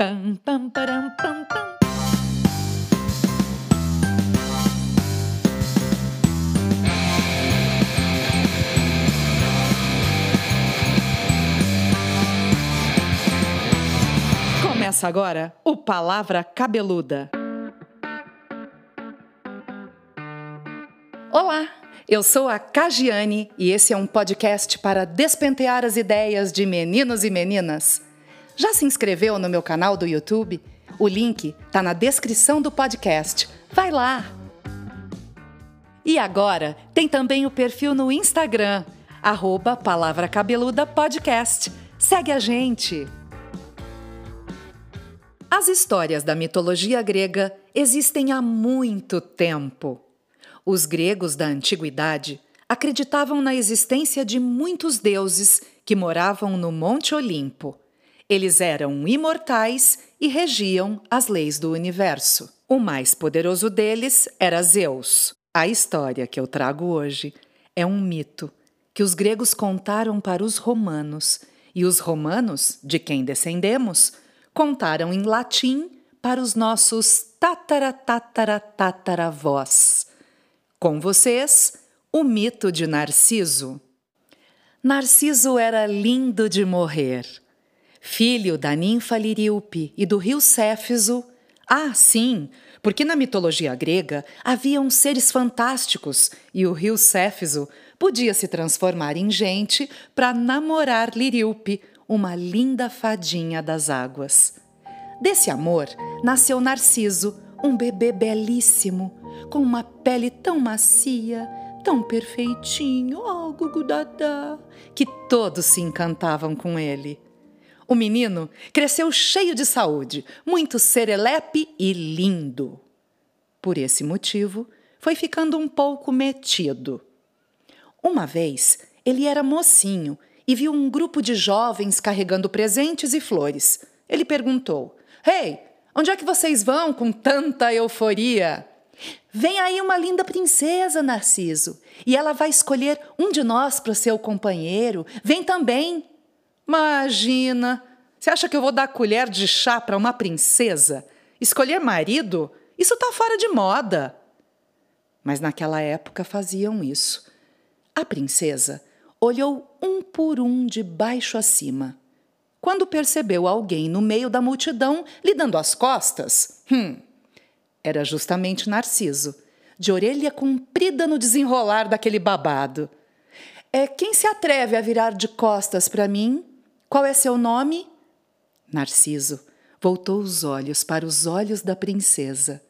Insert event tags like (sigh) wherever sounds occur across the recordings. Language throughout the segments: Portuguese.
Pam, pam, param, pam, pam. Começa agora o Palavra Cabeluda. Olá, eu sou a Cagiane e esse é um podcast para despentear as ideias de meninos e meninas. Já se inscreveu no meu canal do YouTube? O link tá na descrição do podcast. Vai lá! E agora tem também o perfil no Instagram, arroba Palavra Cabeluda Podcast. Segue a gente! As histórias da mitologia grega existem há muito tempo. Os gregos da antiguidade acreditavam na existência de muitos deuses que moravam no Monte Olimpo. Eles eram imortais e regiam as leis do universo. O mais poderoso deles era Zeus. A história que eu trago hoje é um mito que os gregos contaram para os romanos, e os romanos, de quem descendemos, contaram em latim para os nossos tatara-tatara-tataravós. Com vocês, o mito de Narciso. Narciso era lindo de morrer. Filho da ninfa Liríope e do rio Céfiso. Ah, sim, porque na mitologia grega haviam seres fantásticos e o rio Céfiso podia se transformar em gente para namorar Liríope, uma linda fadinha das águas. Desse amor nasceu Narciso, um bebê belíssimo, com uma pele tão macia, tão perfeitinho, oh, gugudadá, que todos se encantavam com ele. O menino cresceu cheio de saúde, muito serelepe e lindo. Por esse motivo, foi ficando um pouco metido. Uma vez, ele era mocinho e viu um grupo de jovens carregando presentes e flores. Ele perguntou: Hey, onde é que vocês vão com tanta euforia? Vem aí uma linda princesa, Narciso, e ela vai escolher um de nós para seu companheiro. Vem também. Imagina! Você acha que eu vou dar colher de chá para uma princesa? Escolher marido? Isso tá fora de moda. Mas naquela época faziam isso. A princesa olhou um por um de baixo a cima. Quando percebeu alguém no meio da multidão lhe dando as costas, hum, era justamente Narciso, de orelha comprida no desenrolar daquele babado. É quem se atreve a virar de costas para mim? Qual é seu nome? Narciso voltou os olhos para os olhos da princesa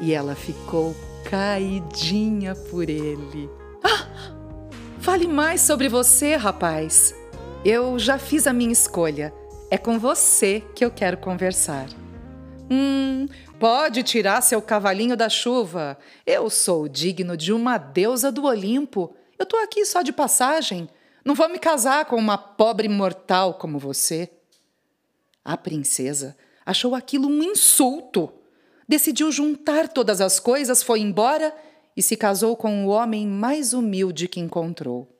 e ela ficou caidinha por ele. Ah! Fale mais sobre você, rapaz. Eu já fiz a minha escolha. É com você que eu quero conversar. Hum, pode tirar seu cavalinho da chuva. Eu sou digno de uma deusa do Olimpo. Eu tô aqui só de passagem. Não vou me casar com uma pobre mortal como você. A princesa achou aquilo um insulto. Decidiu juntar todas as coisas, foi embora e se casou com o homem mais humilde que encontrou.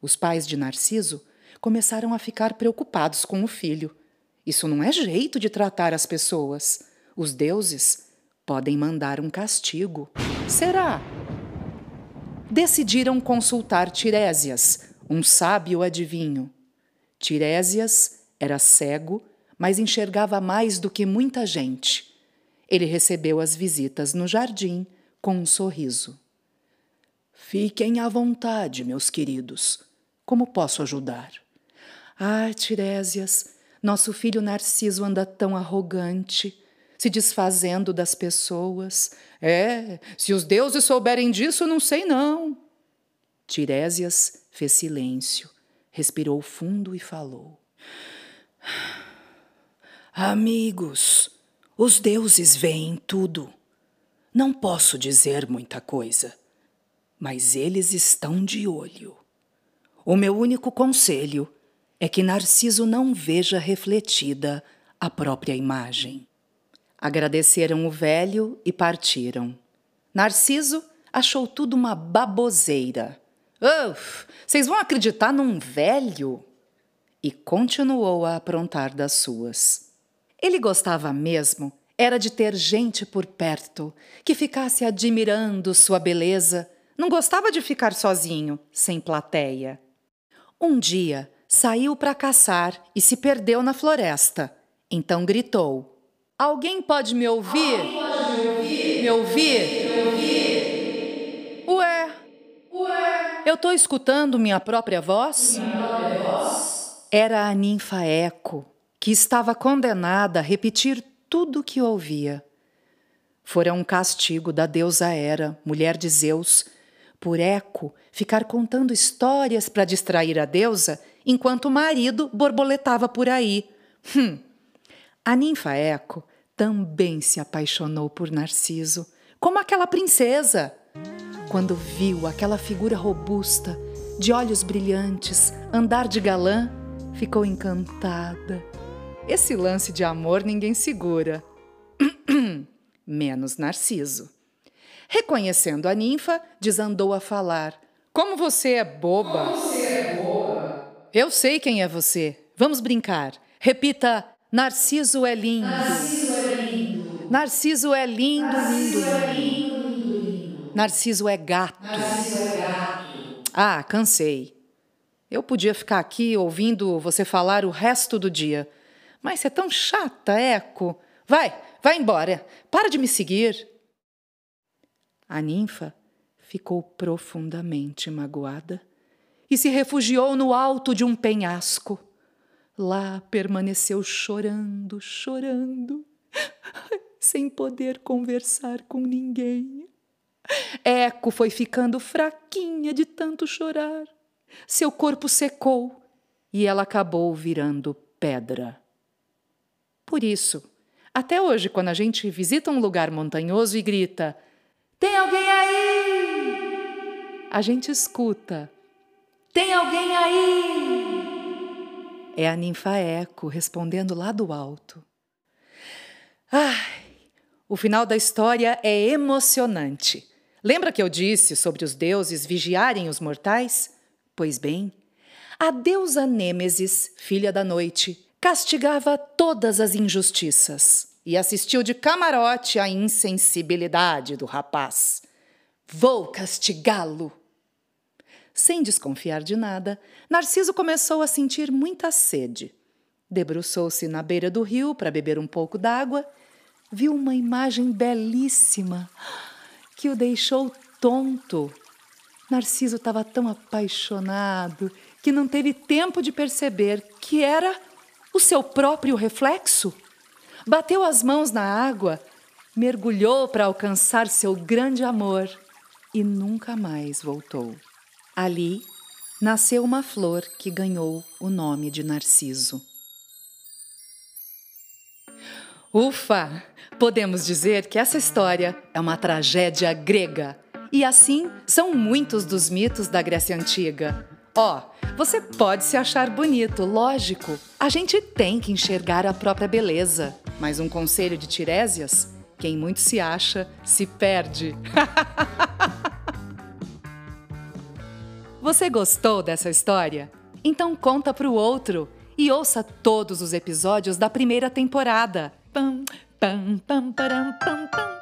Os pais de Narciso começaram a ficar preocupados com o filho. Isso não é jeito de tratar as pessoas. Os deuses podem mandar um castigo. Será? Decidiram consultar Tirésias, um sábio adivinho. Tirésias era cego, mas enxergava mais do que muita gente. Ele recebeu as visitas no jardim com um sorriso. Fiquem à vontade, meus queridos. Como posso ajudar? Ah, Tirésias, nosso filho Narciso anda tão arrogante, se desfazendo das pessoas. É, se os deuses souberem disso, não sei não. Tirésias fez silêncio, respirou fundo e falou: Amigos, os deuses veem tudo. Não posso dizer muita coisa, mas eles estão de olho. O meu único conselho é que Narciso não veja refletida a própria imagem. Agradeceram o velho e partiram. Narciso achou tudo uma baboseira. Uf, vocês vão acreditar num velho? E continuou a aprontar das suas. Ele gostava mesmo era de ter gente por perto que ficasse admirando sua beleza. Não gostava de ficar sozinho, sem plateia. Um dia saiu para caçar e se perdeu na floresta. Então gritou: Alguém pode me ouvir? Pode me ouvir? Me ouvir? Me ouvir? Ué, Ué, eu estou escutando minha própria voz? minha própria voz? Era a ninfa Eco, que estava condenada a repetir tudo o que ouvia. Fora um castigo da deusa Hera, mulher de Zeus, por Eco ficar contando histórias para distrair a deusa enquanto o marido borboletava por aí. Hum. A ninfa Eco também se apaixonou por Narciso, como aquela princesa. Quando viu aquela figura robusta, de olhos brilhantes, andar de galã, ficou encantada esse lance de amor ninguém segura. (clears throat) Menos Narciso. Reconhecendo a ninfa, desandou a falar: Como você é boba! Como você é boba! Eu sei quem é você. Vamos brincar. Repita: Narciso é lindo. Narciso é lindo. Narciso é lindo, lindo. Narciso é gato. Ah, cansei. Eu podia ficar aqui ouvindo você falar o resto do dia. Mas você é tão chata, Eco. Vai, vai embora. Para de me seguir. A ninfa ficou profundamente magoada e se refugiou no alto de um penhasco. Lá permaneceu chorando, chorando, sem poder conversar com ninguém. Eco foi ficando fraquinha de tanto chorar. Seu corpo secou e ela acabou virando pedra. Por isso, até hoje, quando a gente visita um lugar montanhoso e grita: Tem alguém aí? A gente escuta: Tem alguém aí? É a ninfa Eco respondendo lá do alto. Ai, o final da história é emocionante. Lembra que eu disse sobre os deuses vigiarem os mortais? Pois bem, a deusa Nêmesis, filha da noite, castigava todas as injustiças e assistiu de camarote à insensibilidade do rapaz. Vou castigá-lo! Sem desconfiar de nada, Narciso começou a sentir muita sede. Debruçou-se na beira do rio para beber um pouco d'água, viu uma imagem belíssima que o deixou tonto. Narciso estava tão apaixonado que não teve tempo de perceber que era o seu próprio reflexo. Bateu as mãos na água, mergulhou para alcançar seu grande amor e nunca mais voltou. Ali nasceu uma flor que ganhou o nome de Narciso. Ufa! Podemos dizer que essa história é uma tragédia grega. E assim são muitos dos mitos da Grécia Antiga. Ó, oh, você pode se achar bonito, lógico. A gente tem que enxergar a própria beleza. Mas um conselho de Tiresias: quem muito se acha, se perde. (laughs) você gostou dessa história? Então conta para o outro e ouça todos os episódios da primeira temporada. Pam, pam, pam, param, pam, pam.